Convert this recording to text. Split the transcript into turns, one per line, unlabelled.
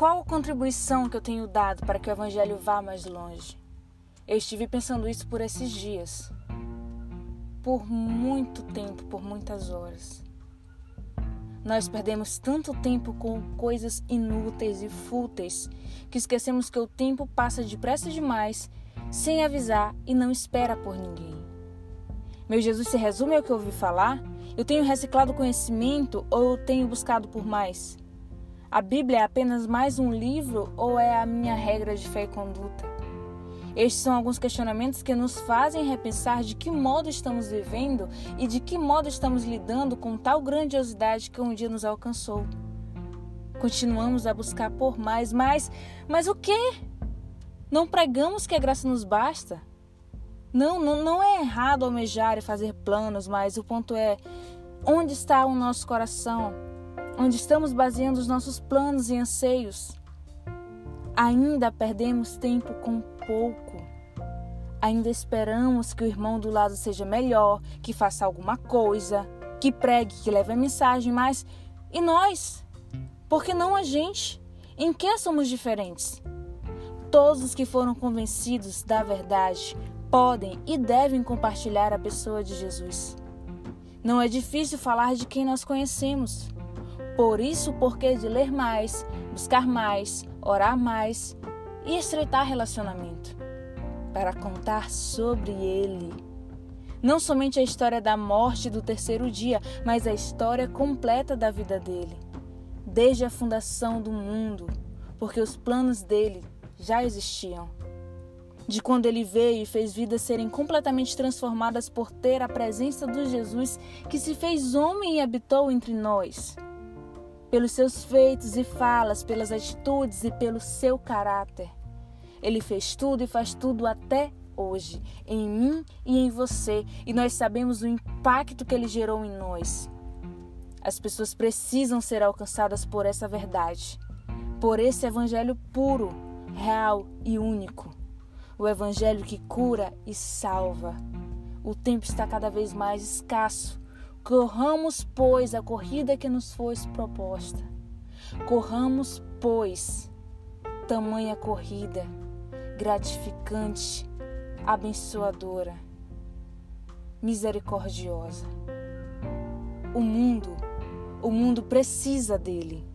qual a contribuição que eu tenho dado para que o Evangelho vá mais longe? Eu estive pensando isso por esses dias. Por muito tempo, por muitas horas. Nós perdemos tanto tempo com coisas inúteis e fúteis que esquecemos que o tempo passa depressa demais, sem avisar e não espera por ninguém. Meu Jesus se resume ao que eu ouvi falar? Eu tenho reciclado conhecimento ou eu tenho buscado por mais? A Bíblia é apenas mais um livro ou é a minha regra de fé e conduta? Estes são alguns questionamentos que nos fazem repensar de que modo estamos vivendo e de que modo estamos lidando com tal grandiosidade que um dia nos alcançou. Continuamos a buscar por mais, mais, mas o quê? Não pregamos que a graça nos basta? Não, não, não é errado almejar e fazer planos, mas o ponto é onde está o nosso coração? Onde estamos baseando os nossos planos e anseios? Ainda perdemos tempo com pouco. Ainda esperamos que o irmão do lado seja melhor, que faça alguma coisa, que pregue, que leve a mensagem, mas e nós? Por que não a gente? Em que somos diferentes? Todos os que foram convencidos da verdade podem e devem compartilhar a pessoa de Jesus. Não é difícil falar de quem nós conhecemos. Por isso, o porquê de ler mais, buscar mais, orar mais e estreitar relacionamento para contar sobre ele. Não somente a história da morte do terceiro dia, mas a história completa da vida dele, desde a fundação do mundo, porque os planos dele já existiam. De quando ele veio e fez vidas serem completamente transformadas por ter a presença do Jesus que se fez homem e habitou entre nós pelos seus feitos e falas, pelas atitudes e pelo seu caráter. Ele fez tudo e faz tudo até hoje, em mim e em você, e nós sabemos o impacto que ele gerou em nós. As pessoas precisam ser alcançadas por essa verdade, por esse evangelho puro, real e único. O evangelho que cura e salva. O tempo está cada vez mais escasso Corramos, pois, a corrida que nos foi proposta. Corramos, pois, tamanha corrida, gratificante, abençoadora, misericordiosa. O mundo, o mundo precisa dele.